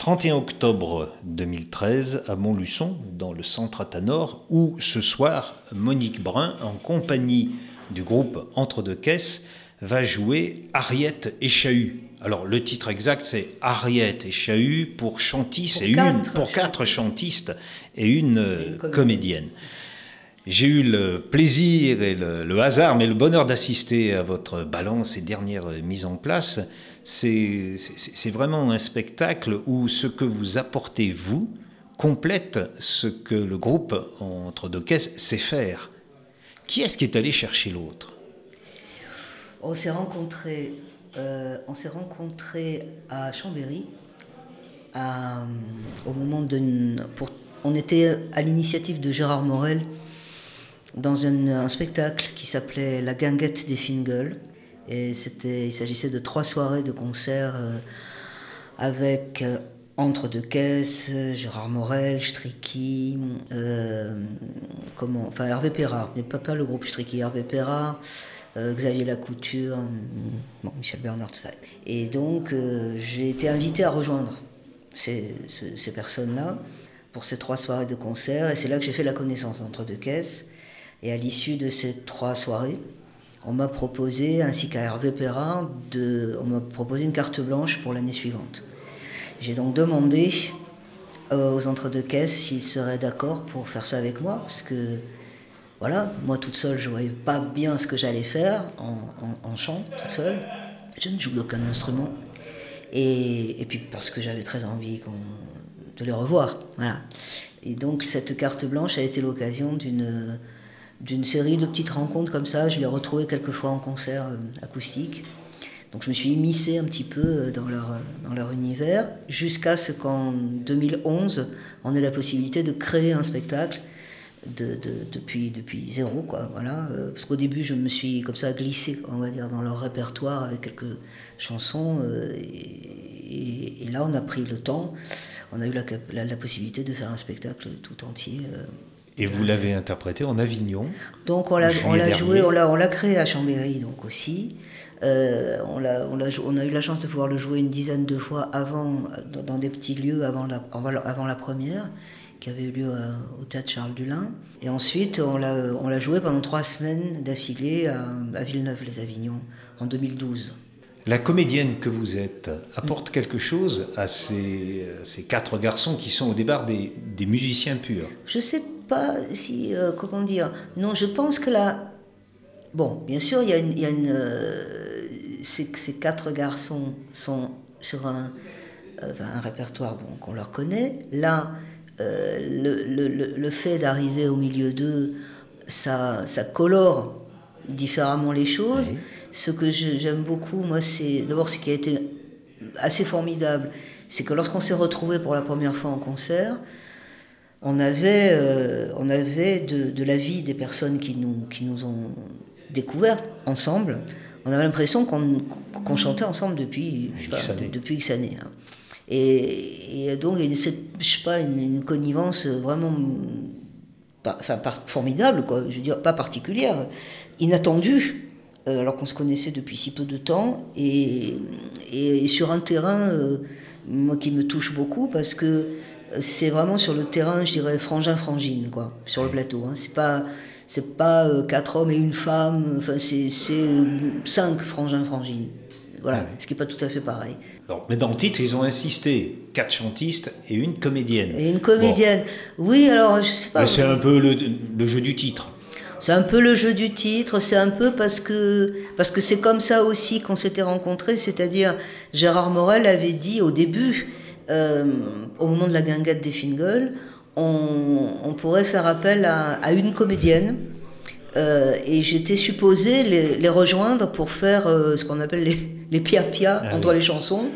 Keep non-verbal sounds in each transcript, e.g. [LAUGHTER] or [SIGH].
31 octobre 2013 à Montluçon, dans le centre Atanor, où ce soir, Monique Brun, en compagnie du groupe Entre deux caisses, va jouer Ariette et Chahut. Alors le titre exact c'est Ariette et Chahut pour chantistes et une pour quatre chantistes et une, euh, comédienne. J'ai eu le plaisir et le, hasard, mais le bonheur d'assister à votre balance et dernière mise en place. C'est vraiment un spectacle où ce que vous apportez, vous, complète ce que le groupe entre deux caisses sait faire. Qui est-ce qui est allé chercher l'autre? On s'est rencontrés, euh, à Chambéry, au moment de, on était à l'initiative de Gérard Morel dans un, spectacle qui s'appelait La Guinguette des Fingles. Et il s'agissait de trois soirées de concert euh, avec euh, Entre deux caisses, Gérard Morel, Stricky, euh, comment, enfin Hervé Perra, mais pas, pas le groupe Stricky, Hervé Perra, Xavier Lacouture, Michel Bernard, tout ça. Et donc j'ai été invité à rejoindre ces, ces personnes-là pour ces trois soirées de concert. Et c'est là que j'ai fait la connaissance d'Entre deux caisses. Et à l'issue de ces trois soirées, on m'a proposé, ainsi qu'à Hervé Perrin, de, on m'a proposé une carte blanche pour l'année suivante. J'ai donc demandé euh, aux entre-deux-caisses s'ils seraient d'accord pour faire ça avec moi, parce que, voilà, moi toute seule, je ne voyais pas bien ce que j'allais faire en, chant, toute seule. Je ne joue d'aucun instrument. Et, et, puis parce que j'avais très envie de les revoir. Voilà. Et donc cette carte blanche a été l'occasion d'une d'une série de petites rencontres comme ça. Je l'ai retrouvé quelques fois en concert euh, acoustique. Donc je me suis immiscée un petit peu euh, dans leur, euh, dans leur univers, jusqu'à ce qu'en 2011, on ait la possibilité de créer un spectacle de, depuis, depuis zéro. Quoi, voilà. Parce qu'au début, je me suis comme ça glissée, on va dire, dans leur répertoire avec quelques chansons. Et, là, on a pris le temps, on a eu la, la, possibilité de faire un spectacle tout entier. Et vous l'avez interprété en Avignon. Donc on l'a joué, on l'a créé à Chambéry donc aussi. Euh, on, a, on, a, on, a, eu la chance de pouvoir le jouer une dizaine de fois avant, dans, des petits lieux avant la, avant la première, qui avait eu lieu euh, au théâtre Charles Dulin. Et ensuite, on l'a joué pendant trois semaines d'affilée à, à Villeneuve-les-Avignon en 2012. La comédienne que vous êtes apporte quelque chose à ces, ces quatre garçons qui sont au départ des, des musiciens purs Je sais pas si, euh, comment dire, non, je pense que là, bon, bien sûr, il y a une, y a une euh, ces, quatre garçons sont sur un, euh, un répertoire bon, qu'on leur connaît. Là, le, le, le, fait d'arriver au milieu d'eux, ça, ça colore différemment les choses. Ce que j'aime beaucoup, moi, c'est d'abord ce qui a été assez formidable, c'est que lorsqu'on s'est retrouvé pour la première fois en concert, on avait, euh, on avait de, la vie des personnes qui nous, qui nous ont découvert ensemble. On avait l'impression qu'on chantait ensemble depuis X années. Depuis X années hein. et, donc, il y a une, je sais pas, une, connivence vraiment enfin, formidable, quoi, je veux dire, pas particulière, inattendue, euh, alors qu'on se connaissait depuis si peu de temps, et, et sur un terrain, euh, moi, qui me touche beaucoup, parce que c'est vraiment sur le terrain, je dirais, frangin-frangine, quoi, sur le plateau. Hein. C'est pas, c'est pas euh, quatre hommes et une femme, enfin, c'est, cinq frangins-frangines. Voilà, ce qui n'est pas tout à fait pareil. mais dans le titre, ils ont insisté quatre chantistes et une comédienne. Et une comédienne. Oui, alors, je sais pas. c'est un peu le, jeu du titre. C'est un peu le jeu du titre, c'est un peu parce que parce que c'est comme ça aussi qu'on s'était rencontrés, c'est-à-dire Gérard Morel avait dit au début, euh, au moment de la guinguette des Fingles, on, pourrait faire appel à, une comédienne. Euh, et j'étais supposée les, rejoindre pour faire euh, ce qu'on appelle les, les pia-pia ah entre les chansons.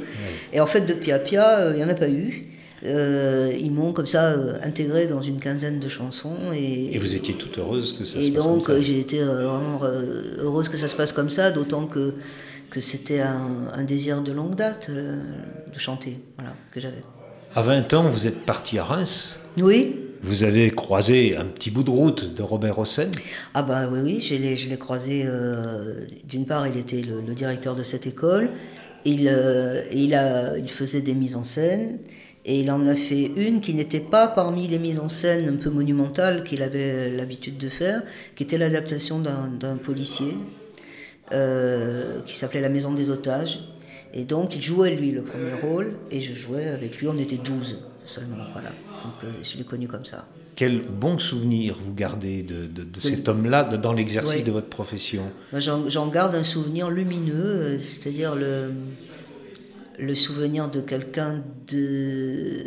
Et en fait, de pia-pia, il n'y en a pas eu. Ils m'ont comme ça intégré dans une quinzaine de chansons. Et, et vous étiez toute heureuse que ça se passe comme ça Et donc j'ai été vraiment heureuse que ça se passe comme ça, d'autant que que c'était un, désir de longue date euh, de chanter, voilà, que j'avais. À 20 ans, vous êtes parti à Reims Oui. Vous avez croisé un petit bout de route de Robert Hossein Ah bah oui, oui, je l'ai, croisé. Euh, d'une part, il était le, directeur de cette école, il, il, a, il faisait des mises en scène. Et il en a fait une qui n'était pas parmi les mises en scène un peu monumentales qu'il avait l'habitude de faire, qui était l'adaptation d'un policier euh, qui s'appelait La Maison des Otages. Et donc il jouait lui le premier rôle et je jouais avec lui, on était 12 seulement. Voilà. Donc euh, je l'ai connu comme ça. Quel bon souvenir vous gardez de, cet homme-là dans l'exercice de votre profession? J'en garde un souvenir lumineux, euh, c'est-à-dire le, le souvenir de quelqu'un de,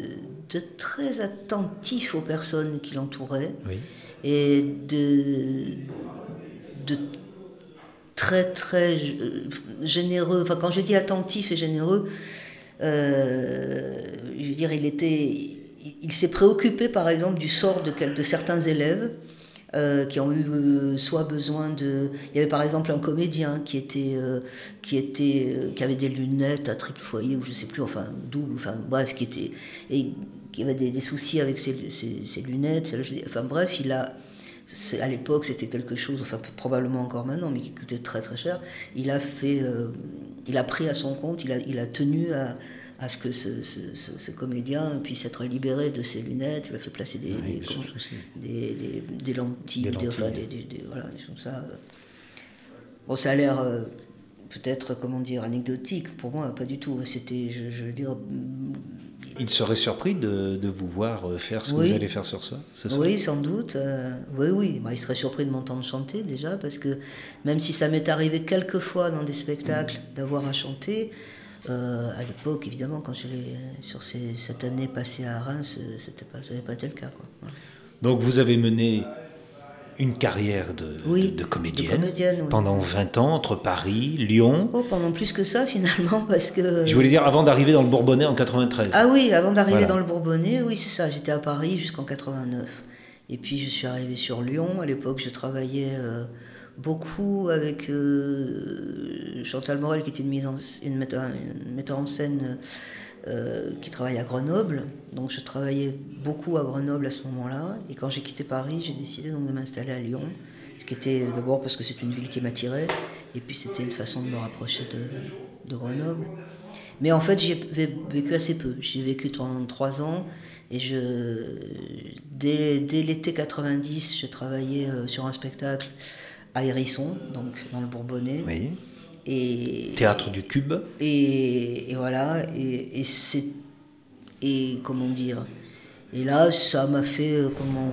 de très attentif aux personnes qui l'entouraient et de, de très très généreux. Enfin, quand je dis attentif et généreux, euh, je veux dire, il était, il s'est préoccupé par exemple du sort de, de certains élèves euh, qui ont eu euh, soit besoin de. Il y avait par exemple un comédien qui était, euh, qui était, qui avait des lunettes à triple foyer ou je sais plus, enfin double, enfin bref, qui était et qui avait des, soucis avec ses, lunettes. Enfin bref, il a. À l'époque, c'était quelque chose, enfin probablement encore maintenant, mais qui coûtait très très cher. Il a fait, il a pris à son compte, il a, il a tenu à, à ce que ce, comédien puisse être libéré de ses lunettes. Il a fait placer des, des, lentilles, des, voilà, des choses ça. Bon, ça a l'air euh, peut-être, comment dire, anecdotique. Pour moi, pas du tout. C'était, je, veux dire. Il serait surpris de, vous voir euh, faire ce que vous allez faire sur ça Oui, sans doute. Euh, oui, oui. Bah, il serait surpris de m'entendre chanter déjà, parce que même si ça m'est arrivé quelques fois dans des spectacles d'avoir à chanter, euh, à l'époque, évidemment, quand je l'ai sur cette année passée à Reims, c'était pas, ça n'avait pas été le cas. Donc vous avez mené une carrière de, de, comédienne, pendant 20 ans entre Paris, Lyon. Oh, pendant plus que ça [LAUGHS] finalement, parce que. Je voulais dire avant d'arriver dans le Bourbonnais en 93. Ah oui, avant d'arriver dans le Bourbonnais, oui c'est ça. J'étais à Paris jusqu'en 89. Et puis je suis arrivé sur Lyon. À l'époque, je travaillais. Euh, beaucoup avec euh, Chantal Morel, qui était une, mise en, une, metteur, en scène euh, qui travaille à Grenoble. Donc je travaillais beaucoup à Grenoble à ce moment-là. Et quand j'ai quitté Paris, j'ai décidé donc de m'installer à Lyon. Ce qui était d'abord parce que c'est une ville qui m'attirait, et puis c'était une façon de me rapprocher de, de Grenoble. Mais en fait, j'ai vécu assez peu. J'ai vécu pendant trois ans. Et je, dès, dès l'été 90, je travaillais euh, sur un spectacle à Hérisson, donc dans le Bourbonnais. Oui. Et, Théâtre du Cube. Et, voilà, et, c'est. Et comment dire Et là, ça m'a fait. Euh, comment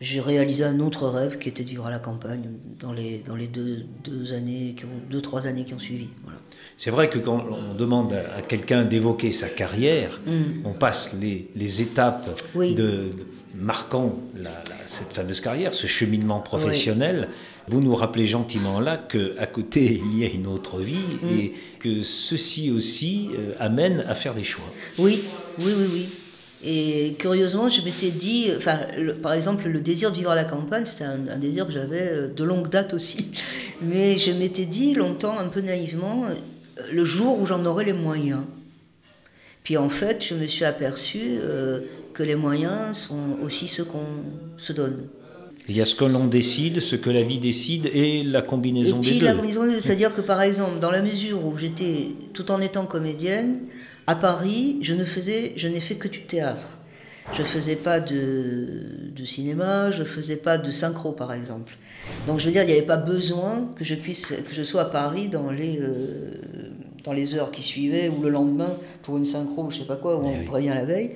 J'ai réalisé un autre rêve qui était de vivre à la campagne dans les, dans les deux, deux années, qui ont, deux, trois années qui ont suivi. Voilà. C'est vrai que quand on demande à quelqu'un d'évoquer sa carrière, mm. on passe les, les étapes de, marquant cette fameuse carrière, ce cheminement professionnel. Vous nous rappelez gentiment là qu'à côté, [LAUGHS] il y a une autre vie mm. et que ceci aussi euh, amène à faire des choix. Oui, oui, oui, oui. Et curieusement, je m'étais dit, enfin, par exemple, le désir de vivre à la campagne, c'était un, désir que j'avais euh, de longue date aussi. [LAUGHS] Mais je m'étais dit longtemps, un peu naïvement, euh, le jour où j'en aurai les moyens. Puis en fait, je me suis aperçu que les moyens sont aussi ceux qu'on se donne. Il y a ce que l'on décide, ce que la vie décide et la combinaison et puis, La combinaison des deux, c'est-à-dire que par exemple, dans la mesure où j'étais, tout en étant comédienne, à Paris, je ne faisais, je n'ai fait que du théâtre. Je ne faisais pas de, de, cinéma, je ne faisais pas de synchro par exemple. Donc je veux dire, il n'y avait pas besoin que je puisse, que je sois à Paris dans les, euh, dans les heures qui suivaient ou le lendemain pour une synchro, je sais pas quoi, ou eh on prévient la veille.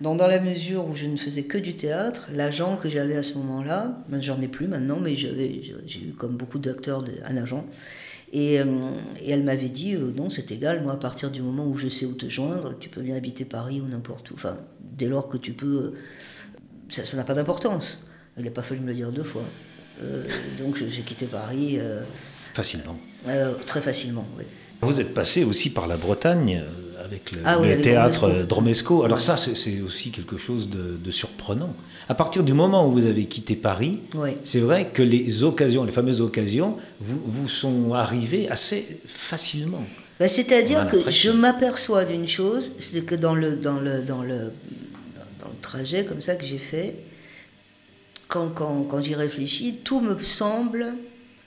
Donc dans la mesure où je ne faisais que du théâtre, l'agent que j'avais à ce moment-là, ben, j'en ai plus maintenant, mais j'ai eu comme beaucoup d'acteurs un agent, et, euh, et elle m'avait dit euh, non, c'est égal, moi à partir du moment où je sais où te joindre, tu peux bien habiter Paris ou n'importe où, enfin dès lors que tu peux, euh, ça n'a pas d'importance. Il n'a pas fallu me le dire deux fois. donc j'ai quitté Paris. facilement. très facilement, oui. Vous êtes passé aussi par la Bretagne euh, avec le, ah théâtre Dromesco. Alors ça, c'est aussi quelque chose de, surprenant. À partir du moment où vous avez quitté Paris, c'est vrai que les occasions, les fameuses occasions, vous, vous sont arrivées assez facilement. Bah, c'est-à-dire que je m'aperçois d'une chose, c'est que dans le, dans, le, dans, le, dans le trajet comme ça que j'ai fait, quand, quand, quand j'y réfléchis, tout me semble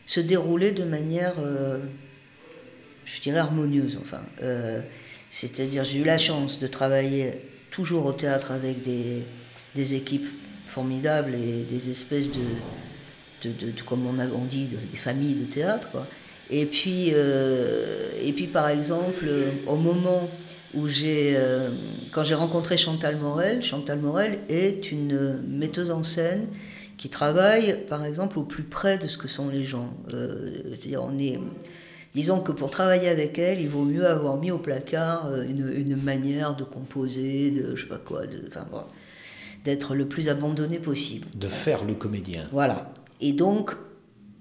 se dérouler de manière... Euh, je dirais, harmonieuse. Enfin, c'est-à-dire, j'ai eu la chance de travailler toujours au théâtre avec des, équipes formidables et des espèces de, comme on, a, dit, des familles de théâtre. Et puis, et puis, par exemple, au moment où j'ai, quand j'ai rencontré Chantal Morel, Chantal Morel est une metteuse en scène qui travaille, par exemple, au plus près de ce que sont les gens. Euh, c'est-à-dire, on est, disons que pour travailler avec elle, il vaut mieux avoir mis au placard euh, une, manière de composer, de je sais pas quoi, de, enfin, d'être le plus abandonné possible. De faire le comédien. Voilà. Et donc,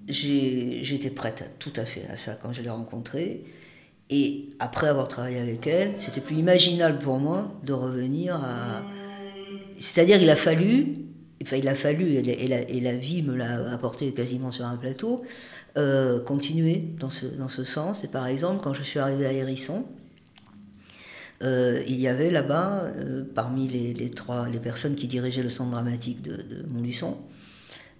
j'étais prête à, tout à fait à ça quand je l'ai rencontrée. Et après avoir travaillé avec elle, c'était plus imaginable pour moi de revenir à. C'est-à-dire, il a fallu il a fallu, et la, vie me l'a apporté quasiment sur un plateau, euh, continuer dans ce, sens. Et par exemple, quand je suis arrivée à Hérisson, euh, il y avait là-bas, euh, parmi les, trois, les personnes qui dirigeaient le centre dramatique de, Montluçon,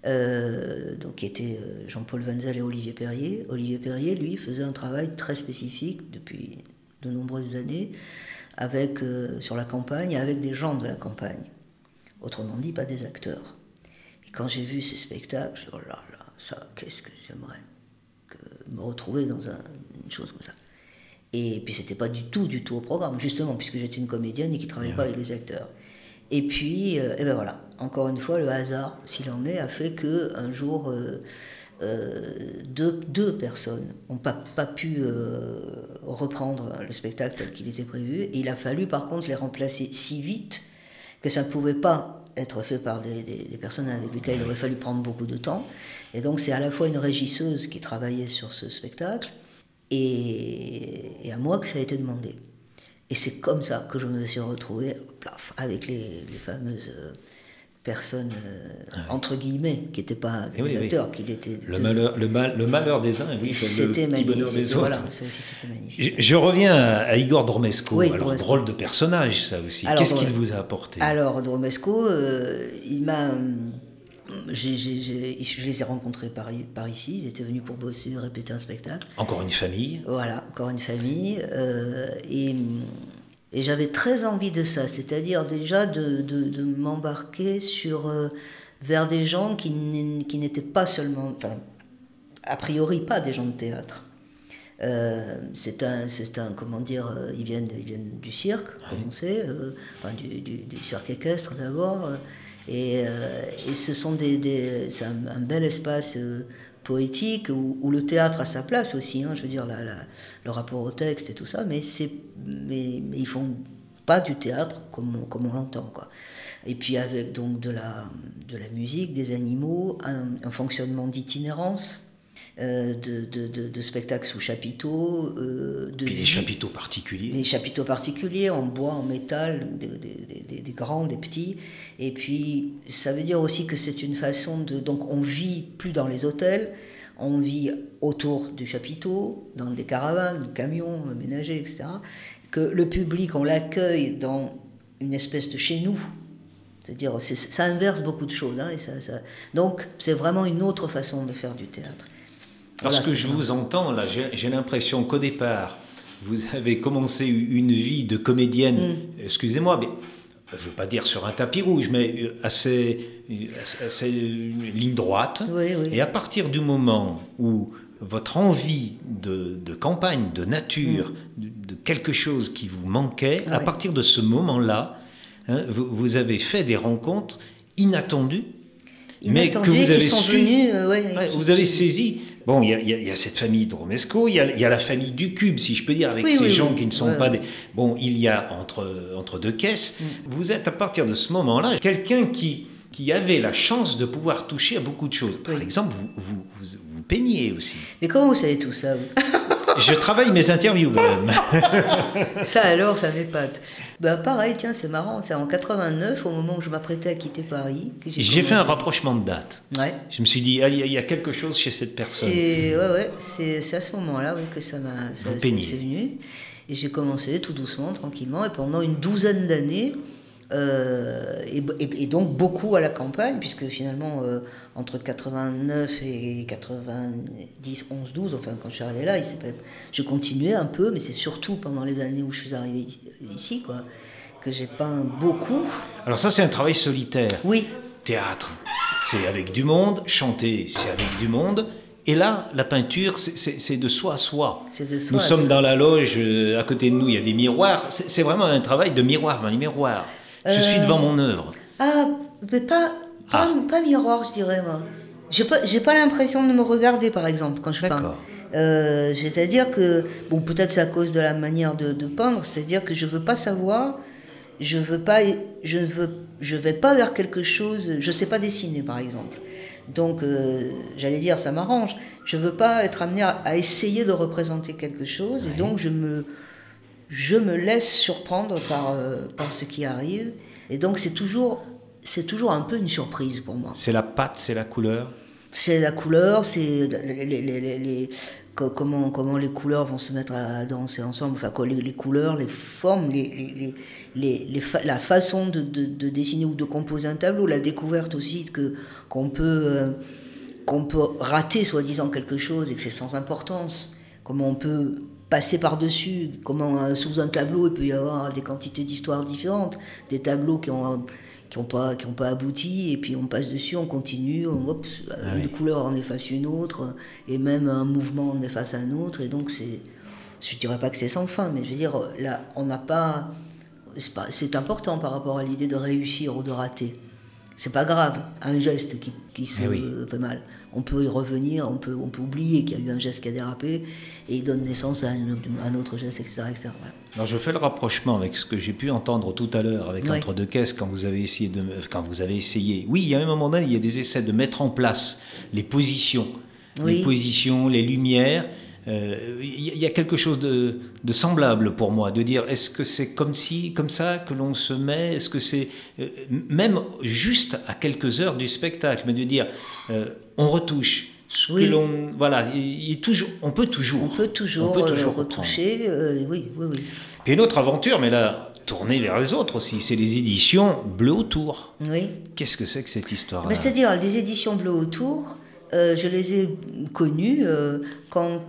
donc qui étaient Jean-Paul Wenzel et Olivier Perrier. Olivier Perrier, lui, faisait un travail très spécifique depuis de nombreuses années avec, sur la campagne, avec des gens de la campagne. Autrement dit, pas des acteurs. Et quand j'ai vu ces spectacles, je dit, oh là là, ça, qu'est-ce que j'aimerais que me retrouver dans une chose comme ça. Et puis c'était pas du tout, du tout au programme, justement, puisque j'étais une comédienne et qui travaillait pas avec les acteurs. Et puis, euh, et ben voilà, encore une fois, le hasard, s'il en est, a fait que un jour, euh, euh, deux, deux, personnes n'ont pas, pas pu reprendre le spectacle tel qu'il était prévu. Et il a fallu, par contre, les remplacer si vite que ça ne pouvait pas être fait par des, personnes avec lesquelles il aurait fallu prendre beaucoup de temps. Et donc c'est à la fois une régisseuse qui travaillait sur ce spectacle et, à moi que ça a été demandé. Et c'est comme ça que je me suis retrouvée avec les, les fameuses euh, personnes, euh, ah entre guillemets, qui n'étaient pas eh des acteurs, qui étaient... Le, malheur, le, mal, le malheur des uns, oui, c'était le petit bonheur des autres. Voilà, ça aussi c'était magnifique. Je, je, reviens à, Igor Dormesco. alors, drôle de personnage, ça aussi. Qu'est-ce qu'il vous a apporté? Alors, Dormesco, euh, il m'a... J je les ai rencontrés par, par, ici, ils étaient venus pour bosser, répéter un spectacle. Encore une famille Voilà, encore une famille. Euh, et et j'avais très envie de ça, c'est-à-dire déjà de, de, m'embarquer sur, euh, vers des gens qui n'étaient pas seulement, enfin, a priori pas des gens de théâtre. Euh, c'est un, un, comment dire, euh, ils viennent, ils viennent du cirque, comme on sait, enfin, du, du, cirque équestre d'abord, et, et, ce sont des, des c'est un, bel espace poétique, où, le théâtre a sa place aussi, hein, je veux dire, le rapport au texte et tout ça, mais, mais, mais ils font pas du théâtre comme on, comme on l'entend. Et puis avec donc de la, de la musique, des animaux, un fonctionnement d'itinérance, euh, de, de, de, spectacles sous chapiteaux. Euh, de Puis des chapiteaux particuliers. Des chapiteaux particuliers en bois, en métal, des, des, des, grands, des petits. Et puis ça veut dire aussi que c'est une façon de... Donc on vit plus dans les hôtels, on vit autour du chapiteau, dans des caravanes, camions ménagers, etc. Que le public, on l'accueille dans une espèce de chez nous, c'est-à-dire, ça inverse beaucoup de choses. Hein, et ça, ça... Donc, c'est vraiment une autre façon de faire du théâtre. Lorsque je vous entends, là, j'ai l'impression qu'au départ, vous avez commencé une vie de comédienne, mm. excusez-moi, mais je ne veux pas dire sur un tapis rouge, mais euh, assez, assez, ligne droite. Et à partir du moment où votre envie de, de campagne, de nature, mm. de, quelque chose qui vous manquait, à partir de ce moment-là, hein, vous, vous, avez fait des rencontres inattendues, mais que vous avez sont su, venus, euh, vous avez saisi Bon, il y, a cette famille de Romesco, il y, a, la famille du Cube, si je peux dire, avec ces gens qui ne sont pas des... Bon, il y a entre, entre deux caisses. Mm. Vous êtes, à partir de ce moment-là, quelqu'un qui, qui avait la chance de pouvoir toucher à beaucoup de choses. Par exemple, vous, vous, vous, vous, peignez aussi. Mais comment vous savez tout ça Je travaille mes interviews, même. [LAUGHS] ça alors, ça m'épate. Bah, pareil, tiens, c'est marrant, c'est en 89, au moment où je m'apprêtais à quitter Paris. J'ai fait un rapprochement de date. Ouais. Je me suis dit, ah, il y, a quelque chose chez cette personne. C'est ouais, ouais, à ce moment-là oui, que ça m'a venu. Et j'ai commencé tout doucement, tranquillement, et pendant une douzaine d'années, Euh, et, donc beaucoup à la campagne, puisque finalement, euh, entre 89 et 90, 11, 12, enfin quand je suis arrivé là, il je continuais un peu, mais c'est surtout pendant les années où je suis arrivé ici, quoi, que j'ai peint beaucoup. Alors ça, c'est un travail solitaire. Oui. Théâtre, c'est avec du monde, chanter, c'est avec du monde. Et là, la peinture, c'est de soi à soi. De soi nous sommes dans la loge, euh, à côté de nous, il y a des miroirs. C'est vraiment un travail de miroir, un miroir. Je suis devant mon œuvre. Ah, mais pas, pas, ah. pas miroir, je dirais, moi. J'ai pas, pas l'impression de me regarder, par exemple, quand je peins. Euh, c'est-à-dire que, bon, peut-être c'est à cause de la manière de, peindre, c'est-à-dire que je veux pas savoir, je veux pas, je ne veux, je vais pas vers quelque chose, je sais pas dessiner, par exemple. Donc, euh, j'allais dire, ça m'arrange. Je veux pas être amené à, essayer de représenter quelque chose, et donc je me, je me laisse surprendre par, euh, par ce qui arrive. Et donc c'est toujours, c'est toujours un peu une surprise pour moi. C'est la pâte, c'est la couleur? C'est la couleur, c'est les, les, les, comment, comment les couleurs vont se mettre à, danser ensemble, enfin les, couleurs, les formes, les, la façon de, de, dessiner ou de composer un tableau, la découverte aussi que, qu'on peut, euh, qu'on peut rater soi-disant quelque chose et que c'est sans importance. Comment on peut passer par-dessus. Comment euh, sous un tableau, il peut y avoir des quantités d'histoires différentes, des tableaux qui ont qui n'ont pas, qui ont pas abouti, et puis on passe dessus, on continue, on, hop, ah une couleur en efface une autre, et même un mouvement en efface un autre, et donc c'est, je dirais pas que c'est sans fin, mais je veux dire, là, on n'a pas, c'est important par rapport à l'idée de réussir ou de rater c'est pas grave, un geste qui, qui se eh fait mal. On peut y revenir, on peut, on peut oublier qu'il y a eu un geste qui a dérapé et il donne naissance à un, autre geste, etc. etc. Alors je fais le rapprochement avec ce que j'ai pu entendre tout à l'heure avec Entre deux caisses quand vous avez essayé de, quand vous avez essayé. Oui, il y a un moment donné, il y a des essais de mettre en place les positions, les positions, les lumières il euh, y, a quelque chose de, semblable pour moi, de dire est-ce que c'est comme si, comme ça que l'on se met, est-ce que c'est euh, même juste à quelques heures du spectacle, mais de dire euh, on retouche. Ce que l'on, voilà, il, toujours, on peut toujours, on peut toujours, on peut toujours retoucher, oui, oui, oui. Puis une autre aventure, mais là, tournée vers les autres aussi, c'est les éditions Bleu Autour. Oui. Qu'est-ce que c'est que cette histoire-là? C'est-à-dire, les éditions Bleu Autour, je les ai connues quand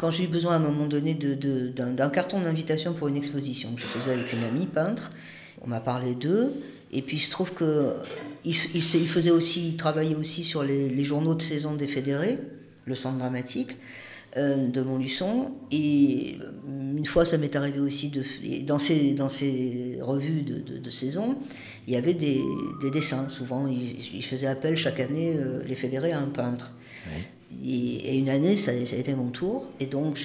quand j'ai eu besoin à un moment donné d'un carton d'invitation pour une exposition que je faisais avec une amie peintre, on m'a parlé d'eux. Et puis il se trouve qu'il il, faisait aussi, il travaillait aussi sur les, journaux de saison des fédérés, le centre dramatique euh, de Montluçon. Et euh, une fois, ça m'est arrivé aussi de, dans ces, dans ces revues de, saison, il y avait des, dessins. Souvent, il, faisait appel chaque année, euh, les fédérés, à un peintre. Et, une année, ça, a été mon tour. Et donc,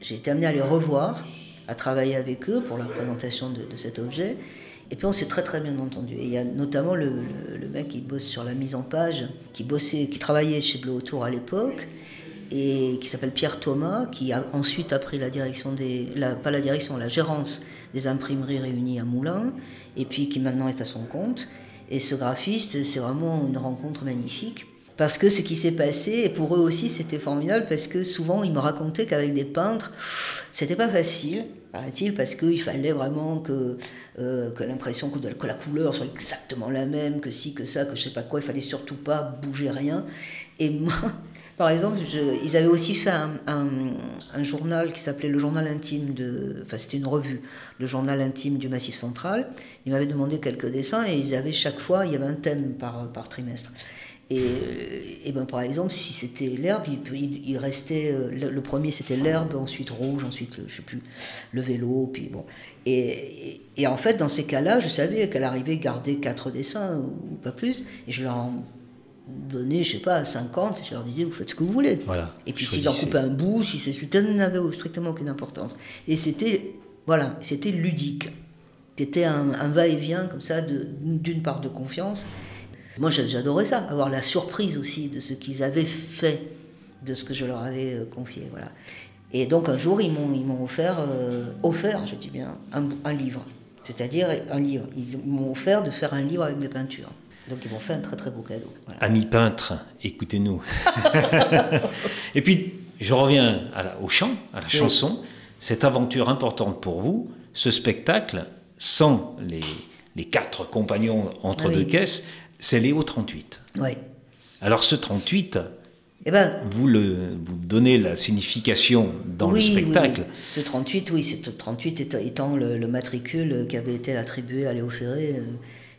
j'ai été amené à les revoir, à travailler avec eux pour la présentation de, cet objet. Et puis on s'est très très bien entendu. Et il y a notamment le, mec qui bosse sur la mise en page, qui travaillait chez Bleu Autour à l'époque, et qui s'appelle Pierre Thomas, qui a ensuite a pris la direction des, pas la direction, la gérance des imprimeries réunies à Moulins, et puis qui maintenant est à son compte. Et ce graphiste, c'est vraiment une rencontre magnifique. Parce que ce qui s'est passé, et pour eux aussi c'était formidable, parce que souvent ils me racontaient qu'avec des peintres, c'était pas facile, paraît-il, parce qu'il fallait vraiment que, euh, que l'impression que, la couleur soit exactement la même, que si, que ça, que je sais pas quoi, il fallait surtout pas bouger rien. Et moi, [LAUGHS] par exemple, ils avaient aussi fait un, journal qui s'appelait le journal intime de. Enfin, c'était une revue, le journal intime du Massif Central. Ils m'avaient demandé quelques dessins et ils avaient chaque fois, il y avait un thème par trimestre. Et, et, ben par exemple, si c'était l'herbe, il, il, restait. Euh, le, premier c'était l'herbe, ensuite rouge, ensuite le, je sais plus le vélo, puis bon. Et, et, en fait, dans ces cas-là, je savais qu'elle arrivait à garder quatre dessins ou pas plus, et je leur en donnais, je sais pas, 50, et je leur disais vous faites ce que vous voulez. Voilà, et puis s'ils en coupaient un bout, si c'était n'avait strictement aucune importance. Et c'était voilà, c'était ludique. C'était un, un va-et-vient comme ça d'une part de confiance moi, j'adorais ça, avoir la surprise aussi de ce qu'ils avaient fait, de ce que je leur avais euh, confié. Voilà. Et donc, un jour, ils m'ont offert, euh, offert, je dis bien, un, livre. C'est-à-dire un livre. Ils m'ont offert de faire un livre avec mes peintures. Donc ils m'ont fait un très très beau cadeau. Amis peintres, écoutez-nous. [LAUGHS] Et puis, je reviens au chant, à la chanson. Cette aventure importante pour vous, ce spectacle, sans les, les quatre compagnons entre Ah oui. deux caisses, c'est Léo 38. Oui. Alors ce 38, Eh ben, vous, le, vous donnez la signification dans oui, le spectacle. oui. Ce 38, oui, ce 38 étant, étant le, le matricule qui avait été attribué à Léo Ferré euh,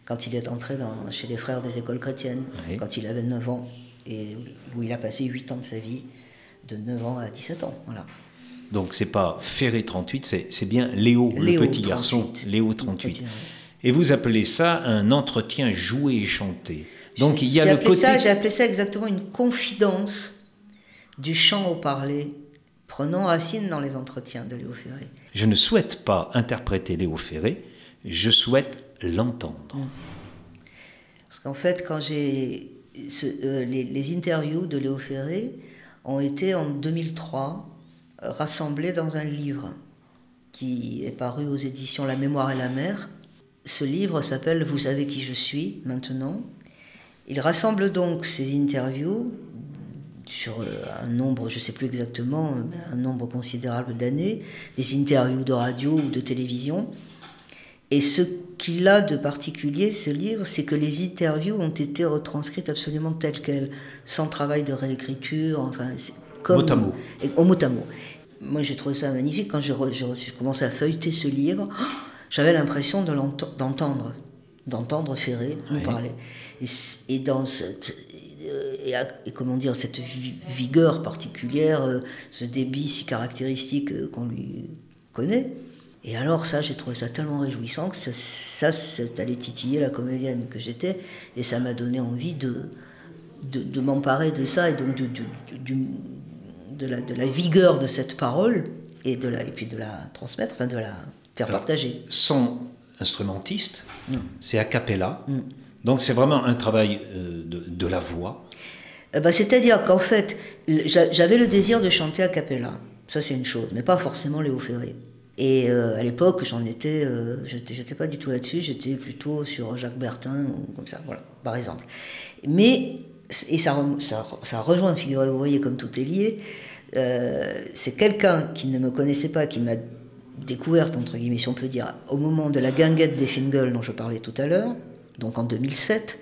quand il est entré dans, chez les frères des écoles chrétiennes, Oui. quand il avait 9 ans, et où il a passé 8 ans de sa vie, de 9 ans à 17 ans. Voilà. Donc c'est pas Ferré 38, c'est bien Léo, Léo le petit garçon, 38. Léo Le 38. Et vous appelez ça un entretien joué et chanté. Donc il y a le côté... ça- J'ai appelé ça exactement une confidence du chant au parler, prenant racine dans les entretiens de Léo Ferré. Je ne souhaite pas interpréter Léo Ferré, je souhaite l'entendre. Parce qu'en fait, quand j'ai. euh, les, les interviews de Léo Ferré ont été en 2003 euh, rassemblées dans un livre qui est paru aux éditions La mémoire et la mer. Ce livre s'appelle Vous savez qui je suis maintenant. Il rassemble donc ces interviews sur euh, un nombre, je ne sais plus exactement, un nombre considérable d'années, des interviews de radio ou de télévision. Et ce qu'il a de particulier, ce livre, c'est que les interviews ont été retranscrites absolument telles quelles, sans travail de réécriture, enfin, comme... Mot à mot. Et- au mot à mot. Moi, j'ai trouvé ça magnifique. Quand reçu- j'ai commencé à feuilleter ce livre, j'avais l'impression de d'entendre, d'entendre Ferré nous Oui. parler. Et, et dans cette, euh, et, à- et comment dire, cette vi- vigueur particulière, euh, ce débit si caractéristique euh, qu'on lui connaît. Et alors ça, j'ai trouvé ça tellement réjouissant que ça, ça allé titiller la comédienne que j'étais, et ça m'a donné envie de, de, de m'emparer de ça, et donc de, de la, de la vigueur de cette parole, et, de la, et puis de la transmettre, enfin de la faire Alors, partager. Sans instrumentiste, c'est a cappella. Mm. Donc c'est vraiment un travail euh, de, de la voix. Euh, bah, C'est-à-dire qu'en fait, j'avais le désir de chanter a cappella. Ça, c'est une chose, mais pas forcément Léo Ferré. Et euh, à l'époque, j'en étais, euh, j'étais, pas du tout là-dessus, j'étais plutôt sur Jacques Bertin ou comme ça, voilà, par exemple. Mais et ça, rem- ça, ça rejoint, figurez-vous, vous voyez comme tout est lié. euh, c'est quelqu'un qui ne me connaissait pas, qui m'a découverte, entre guillemets, si on peut dire, au moment de la guinguette des Fingles dont je parlais tout à l'heure, donc en 2007.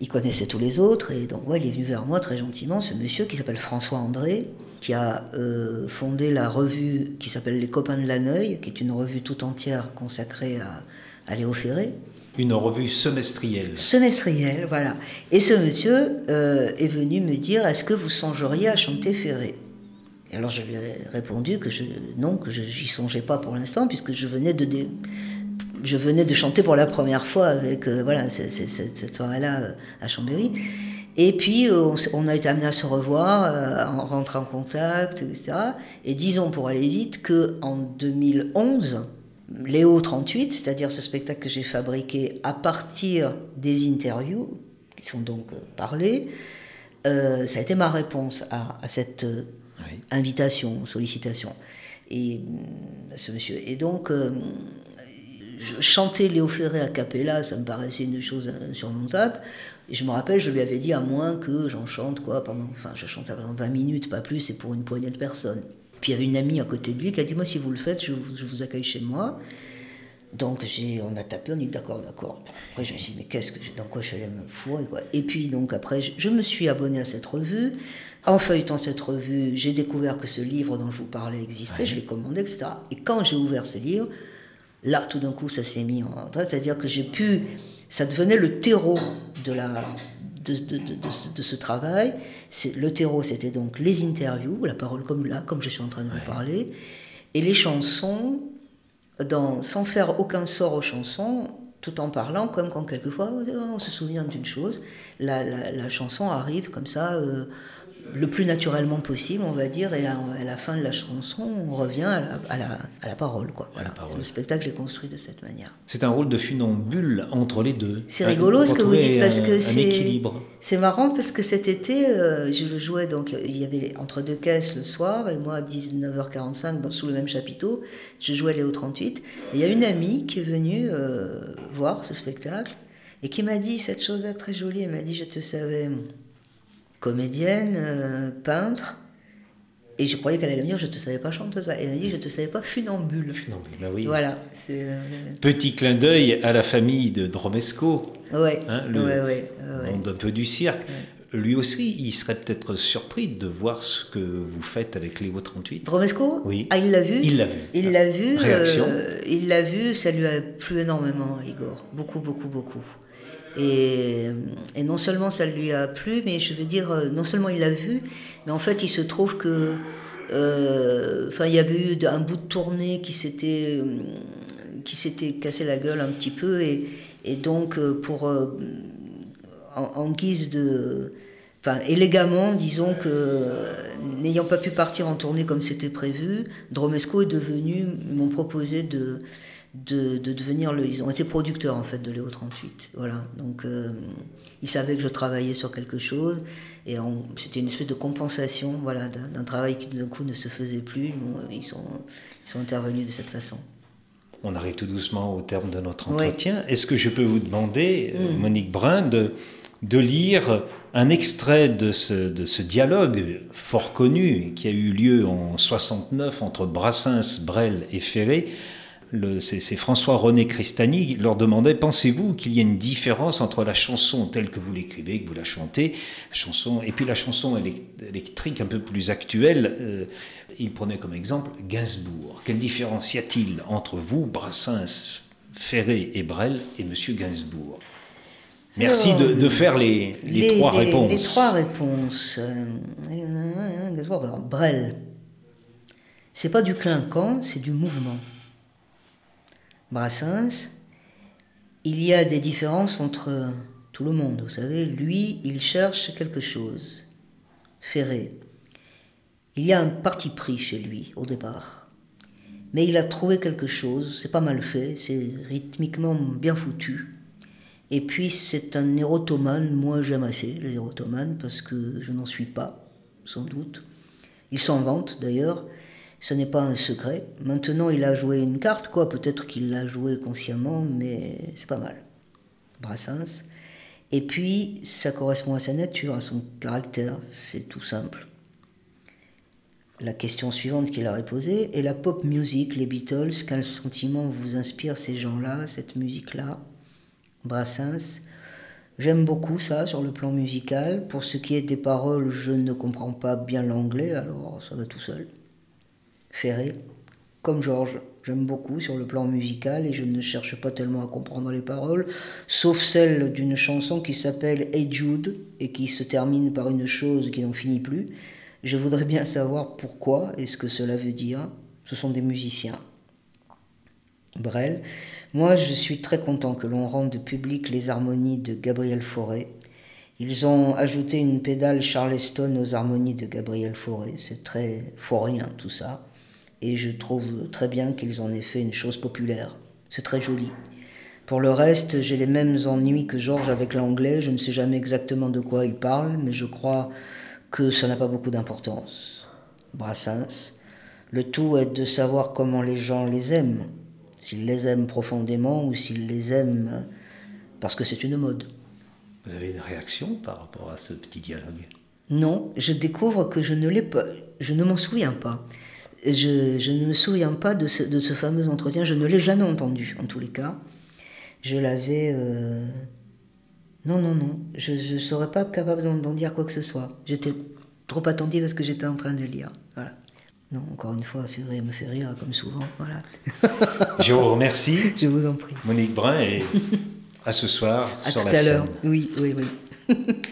Il connaissait tous les autres et donc ouais, il est venu vers moi très gentiment, ce monsieur qui s'appelle François André, qui a euh, fondé la revue qui s'appelle Les Copains de Laneuil, qui est une revue tout entière consacrée à, à Léo Ferré, Une revue semestrielle. semestrielle, voilà. Et ce monsieur euh, est venu me dire Est-ce que vous songeriez à chanter Ferré? Et alors je lui ai répondu que non, que je n'y songeais pas pour l'instant, puisque je venais de, je venais de chanter pour la première fois avec euh, voilà, cette soirée-là euh, à Chambéry. Et puis euh, on, a été amené à se revoir, euh, en rentrer en contact, etc. Et disons pour aller vite que en 2011, Léo 38, c'est-à-dire ce spectacle que j'ai fabriqué à partir des interviews qui sont donc parlées, ça a été ma réponse à, à cette Invitation, sollicitation. Et euh, ce monsieur. Et donc, euh, chanter Léo Ferré à cappella, ça me paraissait une chose insurmontable. Et je me rappelle, je lui avais dit à moins que j'en chante quoi pendant, enfin, je chante pendant 20 minutes, pas plus, et pour une poignée de personnes. Puis il y avait une amie à côté de lui qui a dit moi si vous le faites, je je vous accueille chez moi. Donc on a tapé, on dit d'accord, d'accord. Après je me suis dit mais qu'est-ce que, je- dans quoi je allée me fourrer quoi. Et puis donc après je, je me suis abonné à cette revue. En feuilletant cette revue, j'ai découvert que ce livre dont je vous parlais existait, je l'ai commandé, etc. Et quand j'ai ouvert ce livre, là tout d'un coup ça s'est mis en train, c'est-à-dire que j'ai pu, ça devenait le terreau de la de, de, de, de ce, de ce travail. Le terreau, c'était donc les interviews, la parole comme là, comme je suis en train de vous parler, et les chansons, sans faire aucun sort aux chansons, tout en parlant, comme quand quelquefois on se souvient d'une chose, la chanson arrive comme ça, euh, le plus naturellement possible, on va dire, et à, à la fin de la chanson, on revient à la, à la, à la parole. Quoi. Voilà. parole. Le spectacle est construit de cette manière. C'est un rôle de funambule entre les deux. C'est rigolo ce que vous dites parce un- que c'est équilibre. c'est marrant parce que cet été euh, je le jouais donc il y avait entre deux caisses le soir et moi à 19h45 dans, sous le même chapiteau je jouais Léo 38 et il y a une amie qui est venue euh, voir ce spectacle et qui m'a dit cette chose là très jolie elle m'a dit je te savais comédienne euh, peintre Et je croyais qu'elle allait me dire, je te savais pas chanteuse. Et elle m'a dit, je te savais pas funambule. Funambule, bah oui. Voilà. euh, Petit clin d'œil à la famille de Dromesco, Ouais, hein, le ouais, ouais, ouais. monde un peu du cirque. Lui aussi, il serait peut-être surpris de voir ce que vous faites avec Léo 38. Dromesco Oui. Ah, il l'a vu Il l'a vu. Il l'a vu. Réaction euh, il l'a vu, ça lui a plu énormément, Igor. Beaucoup, beaucoup, beaucoup. Et, et non seulement ça lui a plu, mais je veux dire, euh, non seulement il l'a vu, mais en fait, il se trouve que. euh, Enfin, il y avait eu un bout de tournée qui s'était euh, qui s'était cassé la gueule un petit peu, et, donc, euh, pour. euh, en, guise de. Enfin, élégamment, disons que, euh, n'ayant pas pu partir en tournée comme c'était prévu, Dromesco est devenu, m'ont proposé de, de, de devenir le. Ils ont été producteurs en fait de Léo 38. Voilà. Donc, euh, ils savaient que je travaillais sur quelque chose et on- c'était une espèce de compensation voilà, d'un travail qui d'un coup ne se faisait plus. Ils, sont, ils sont intervenus de cette façon. On arrive tout doucement au terme de notre entretien. Est-ce que je peux vous demander, euh, Monique Brun, de, de lire un extrait de ce, de ce dialogue fort connu qui a eu lieu en 69 entre Brassens, Brel et Ferré c'est c'est François-René Cristani qui leur demandait Pensez-vous qu'il y a une différence entre la chanson telle que vous l'écrivez, que vous la chantez, chanson, et puis la chanson élec- électrique un peu plus actuelle euh, Il prenait comme exemple Gainsbourg. Quelle différence y a-t-il entre vous, Brassens, Ferré et Brel, et Monsieur Gainsbourg? Merci Alors, de, de faire les, les trois réponses. Les trois réponses. Euh, Gainsbourg, Brel. C'est pas du clinquant, c'est du mouvement. Brassens, il y a des différences entre tout le monde. Vous savez, lui, il cherche quelque chose. Ferré. Il y a un parti pris chez lui au départ. Mais il a trouvé quelque chose, c'est pas mal fait, c'est rythmiquement bien foutu. Et puis c'est un érotomane, moi j'aime assez les érotomanes parce que je n'en suis pas, sans doute. Il s'en vante d'ailleurs, ce n'est pas un secret. Maintenant il a joué une carte, quoi, peut-être qu'il l'a joué consciemment, mais c'est pas mal. Brassens. Et puis ça correspond à sa nature, à son caractère, c'est tout simple. La question suivante qu'il aurait posée est la pop music, les Beatles, quel sentiment vous inspire ces gens-là, cette musique-là? Brassens. J'aime beaucoup ça sur le plan musical. Pour ce qui est des paroles, je ne comprends pas bien l'anglais, alors ça va tout seul. Ferré, comme Georges, j'aime beaucoup sur le plan musical et je ne cherche pas tellement à comprendre les paroles, sauf celle d'une chanson qui s'appelle Hey Jude et qui se termine par une chose qui n'en finit plus. Je voudrais bien savoir pourquoi et ce que cela veut dire. Ce sont des musiciens. Brel. Moi, je suis très content que l'on rende public les harmonies de Gabriel Fauré. Ils ont ajouté une pédale Charleston aux harmonies de Gabriel Fauré. C'est très forien tout ça. Et je trouve très bien qu'ils en aient fait une chose populaire. C'est très joli. Pour le reste, j'ai les mêmes ennuis que Georges avec l'anglais. Je ne sais jamais exactement de quoi il parle, mais je crois que ça n'a pas beaucoup d'importance. Brassens. Le tout est de savoir comment les gens les aiment s'ils les aiment profondément ou s'ils les aiment parce que c'est une mode. Vous avez une réaction par rapport à ce petit dialogue? Non, je découvre que je ne l'ai pas, je ne m'en souviens pas. Je, je, ne me souviens pas de ce, de ce fameux entretien, je ne l'ai jamais entendu en tous les cas. Je l'avais... Euh... Non, non, non, je ne serais pas capable d'en dire quoi que ce soit. J'étais trop attentive à ce que j'étais en train de lire. Voilà. Non, encore une fois, Ferré me fait rire, comme souvent. Voilà. [LAUGHS] Je vous remercie. Je vous en prie. Monique Brun, et à ce soir à sur tout la à scène. l'heure. Oui, oui, oui. [LAUGHS]